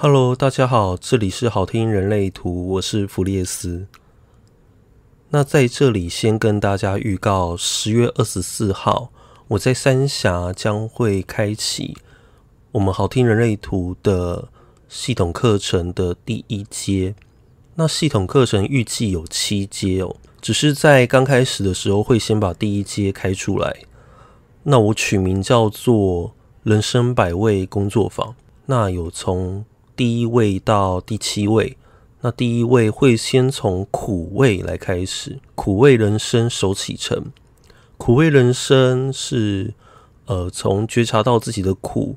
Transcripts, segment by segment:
Hello，大家好，这里是好听人类图，我是弗列斯。那在这里先跟大家预告，十月二十四号，我在三峡将会开启我们好听人类图的系统课程的第一阶。那系统课程预计有七阶哦，只是在刚开始的时候会先把第一阶开出来。那我取名叫做人生百味工作坊。那有从第一位到第七位，那第一位会先从苦味来开始，苦味人生手启程。苦味人生是呃从觉察到自己的苦，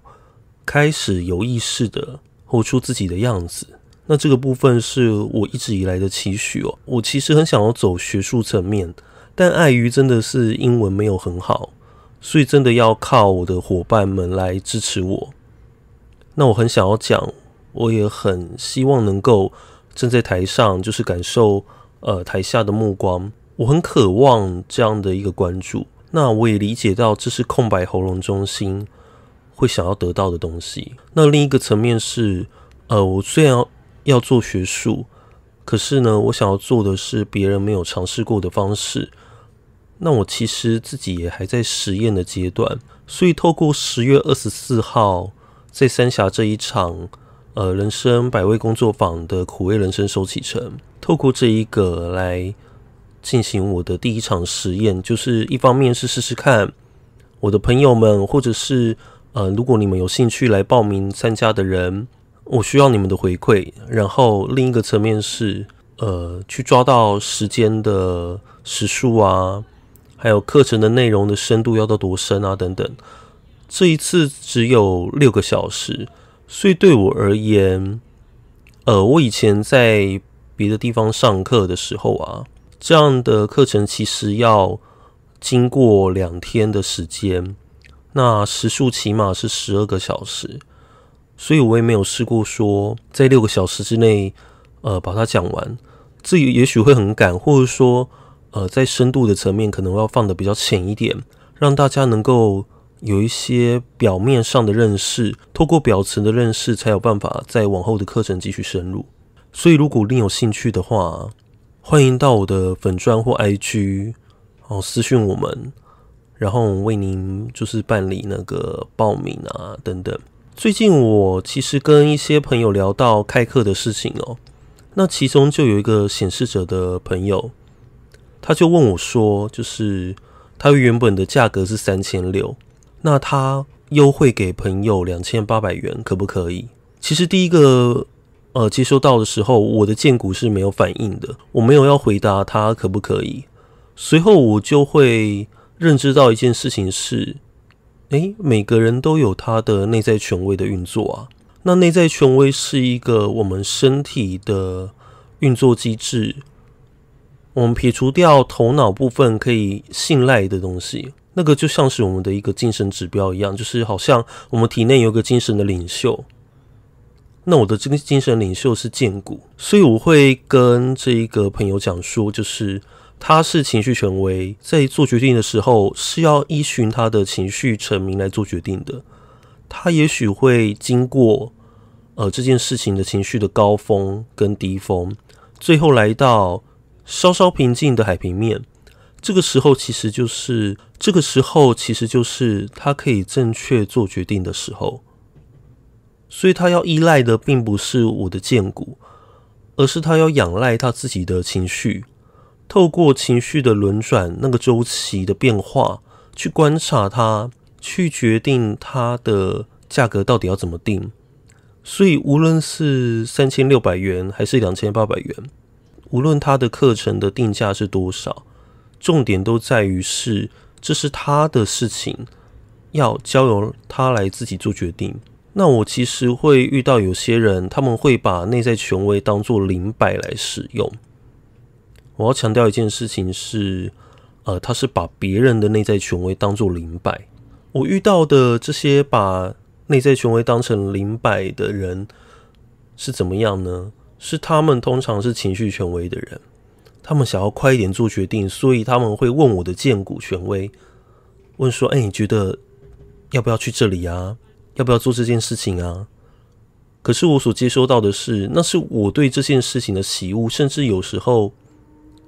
开始有意识的活出自己的样子。那这个部分是我一直以来的期许哦。我其实很想要走学术层面，但碍于真的是英文没有很好，所以真的要靠我的伙伴们来支持我。那我很想要讲。我也很希望能够站在台上，就是感受呃台下的目光。我很渴望这样的一个关注。那我也理解到这是空白喉咙中心会想要得到的东西。那另一个层面是，呃，我虽然要，做学术，可是呢，我想要做的是别人没有尝试过的方式。那我其实自己也还在实验的阶段，所以透过十月二十四号在三峡这一场。呃，人生百味工作坊的苦味人生手启程，透过这一个来进行我的第一场实验，就是一方面是试试看我的朋友们，或者是呃，如果你们有兴趣来报名参加的人，我需要你们的回馈。然后另一个层面是呃，去抓到时间的时数啊，还有课程的内容的深度要到多深啊等等。这一次只有六个小时。所以对我而言，呃，我以前在别的地方上课的时候啊，这样的课程其实要经过两天的时间，那时数起码是十二个小时，所以我也没有试过说在六个小时之内，呃，把它讲完。这也许会很赶，或者说，呃，在深度的层面可能要放的比较浅一点，让大家能够。有一些表面上的认识，透过表层的认识，才有办法在往后的课程继续深入。所以，如果你有兴趣的话，欢迎到我的粉专或 IG 哦私讯我们，然后为您就是办理那个报名啊等等。最近我其实跟一些朋友聊到开课的事情哦，那其中就有一个显示者的朋友，他就问我说，就是他原本的价格是三千六。那他优惠给朋友两千八百元，可不可以？其实第一个呃接收到的时候，我的荐股是没有反应的，我没有要回答他可不可以。随后我就会认知到一件事情是，诶，每个人都有他的内在权威的运作啊。那内在权威是一个我们身体的运作机制，我们撇除掉头脑部分可以信赖的东西。那个就像是我们的一个精神指标一样，就是好像我们体内有个精神的领袖。那我的这个精神领袖是剑骨，所以我会跟这一个朋友讲说，就是他是情绪权威，在做决定的时候是要依循他的情绪成名来做决定的。他也许会经过呃这件事情的情绪的高峰跟低峰，最后来到稍稍平静的海平面。这个时候其实就是这个时候，其实就是他可以正确做决定的时候。所以他要依赖的并不是我的荐股，而是他要仰赖他自己的情绪，透过情绪的轮转，那个周期的变化，去观察它，去决定它的价格到底要怎么定。所以无论是三千六百元还是两千八百元，无论他的课程的定价是多少。重点都在于是，这是他的事情，要交由他来自己做决定。那我其实会遇到有些人，他们会把内在权威当做灵摆来使用。我要强调一件事情是，呃，他是把别人的内在权威当做灵摆。我遇到的这些把内在权威当成灵摆的人是怎么样呢？是他们通常是情绪权威的人。他们想要快一点做决定，所以他们会问我的荐骨权威，问说：“哎，你觉得要不要去这里啊？要不要做这件事情啊？”可是我所接收到的是，那是我对这件事情的喜恶，甚至有时候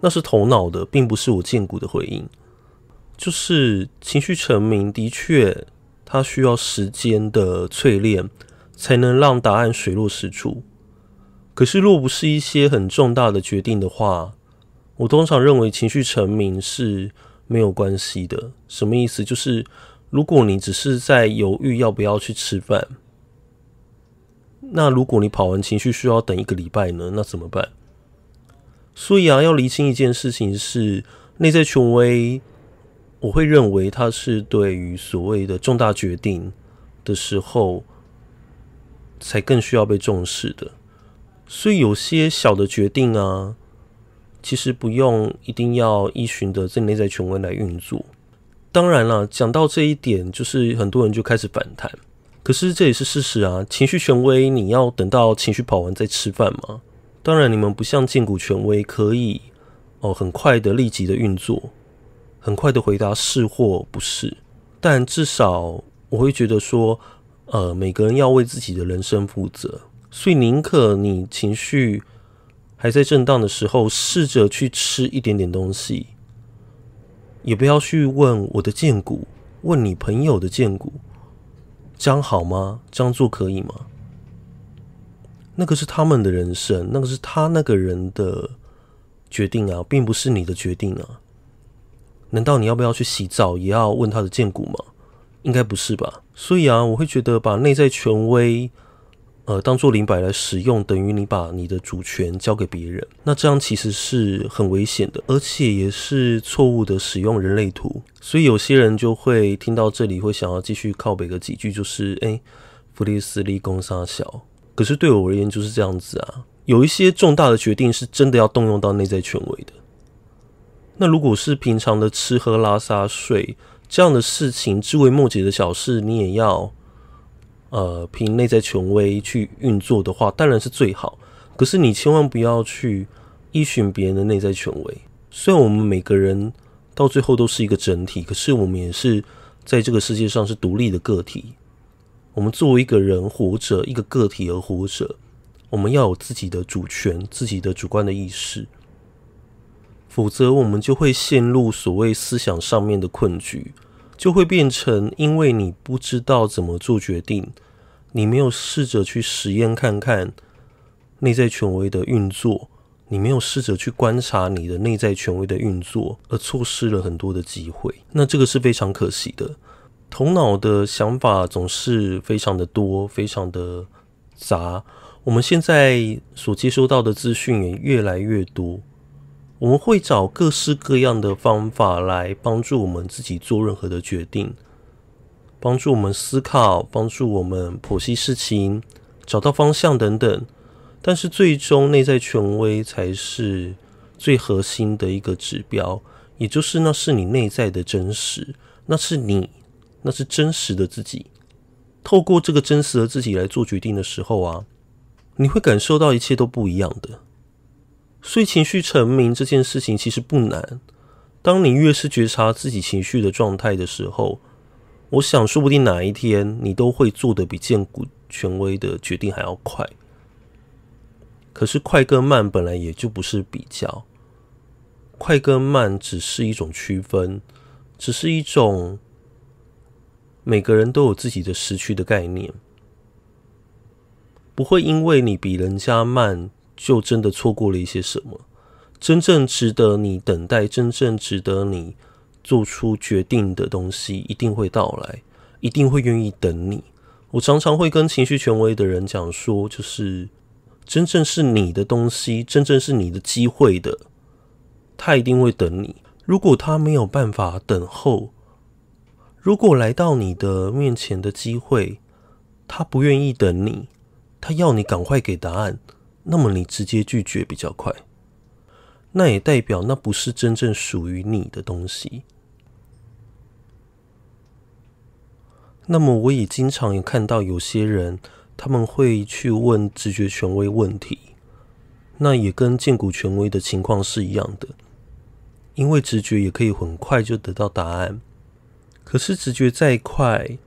那是头脑的，并不是我荐骨的回应。就是情绪成名，的确，它需要时间的淬炼，才能让答案水落石出。可是，若不是一些很重大的决定的话，我通常认为情绪成名是没有关系的。什么意思？就是如果你只是在犹豫要不要去吃饭，那如果你跑完情绪需要等一个礼拜呢？那怎么办？所以啊，要厘清一件事情是内在权威。我会认为它是对于所谓的重大决定的时候，才更需要被重视的。所以有些小的决定啊，其实不用一定要依循的这内在权威来运作。当然了，讲到这一点，就是很多人就开始反弹。可是这也是事实啊，情绪权威你要等到情绪跑完再吃饭吗？当然，你们不像荐骨权威可以哦，很快的立即的运作。很快的回答是或不是，但至少我会觉得说，呃，每个人要为自己的人生负责，所以宁可你情绪还在震荡的时候，试着去吃一点点东西，也不要去问我的荐股，问你朋友的荐股，这样好吗？这样做可以吗？那个是他们的人生，那个是他那个人的决定啊，并不是你的决定啊。难道你要不要去洗澡也要问他的荐股吗？应该不是吧。所以啊，我会觉得把内在权威，呃，当做灵摆来使用，等于你把你的主权交给别人。那这样其实是很危险的，而且也是错误的使用人类图。所以有些人就会听到这里，会想要继续靠北个几句，就是哎，弗利斯立功杀小。可是对我而言就是这样子啊，有一些重大的决定是真的要动用到内在权威的。那如果是平常的吃喝拉撒睡这样的事情，枝微末节的小事，你也要呃凭内在权威去运作的话，当然是最好。可是你千万不要去依循别人的内在权威。虽然我们每个人到最后都是一个整体，可是我们也是在这个世界上是独立的个体。我们作为一个人活着，一个个体而活着，我们要有自己的主权，自己的主观的意识。否则，我们就会陷入所谓思想上面的困局，就会变成因为你不知道怎么做决定，你没有试着去实验看看内在权威的运作，你没有试着去观察你的内在权威的运作，而错失了很多的机会。那这个是非常可惜的。头脑的想法总是非常的多，非常的杂。我们现在所接收到的资讯也越来越多。我们会找各式各样的方法来帮助我们自己做任何的决定，帮助我们思考，帮助我们剖析事情，找到方向等等。但是最终内在权威才是最核心的一个指标，也就是那是你内在的真实，那是你，那是真实的自己。透过这个真实的自己来做决定的时候啊，你会感受到一切都不一样的。所以情绪成名这件事情其实不难。当你越是觉察自己情绪的状态的时候，我想说不定哪一天你都会做得比见骨权威的决定还要快。可是快跟慢本来也就不是比较，快跟慢只是一种区分，只是一种每个人都有自己的时区的概念，不会因为你比人家慢。就真的错过了一些什么？真正值得你等待、真正值得你做出决定的东西，一定会到来，一定会愿意等你。我常常会跟情绪权威的人讲说，就是真正是你的东西，真正是你的机会的，他一定会等你。如果他没有办法等候，如果来到你的面前的机会，他不愿意等你，他要你赶快给答案。那么你直接拒绝比较快，那也代表那不是真正属于你的东西。那么我也经常有看到有些人，他们会去问直觉权威问题，那也跟荐骨权威的情况是一样的，因为直觉也可以很快就得到答案，可是直觉再快，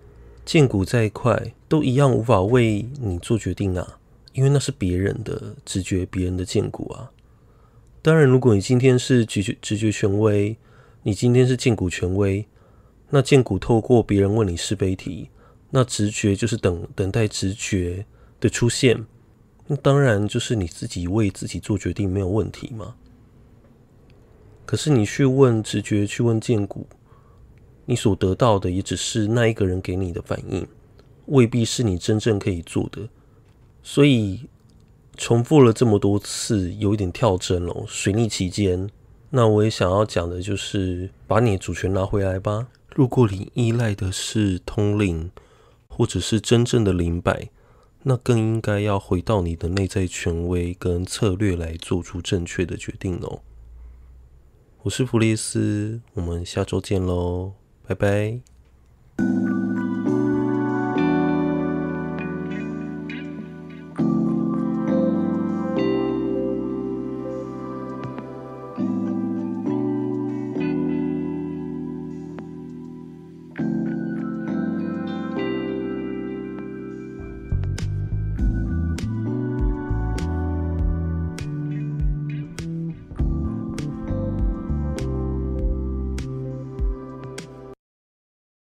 荐骨再快，都一样无法为你做决定啊，因为那是别人的直觉，别人的荐骨啊。当然，如果你今天是直觉直觉权威，你今天是荐骨权威，那荐骨透过别人问你是非题，那直觉就是等等待直觉的出现，那当然就是你自己为自己做决定没有问题嘛。可是你去问直觉，去问荐骨，你所得到的也只是那一个人给你的反应，未必是你真正可以做的，所以。重复了这么多次，有一点跳针了，水逆期间。那我也想要讲的就是，把你的主权拿回来吧。如果你依赖的是通灵，或者是真正的灵摆，那更应该要回到你的内在权威跟策略来做出正确的决定哦。我是弗利斯，我们下周见喽，拜拜。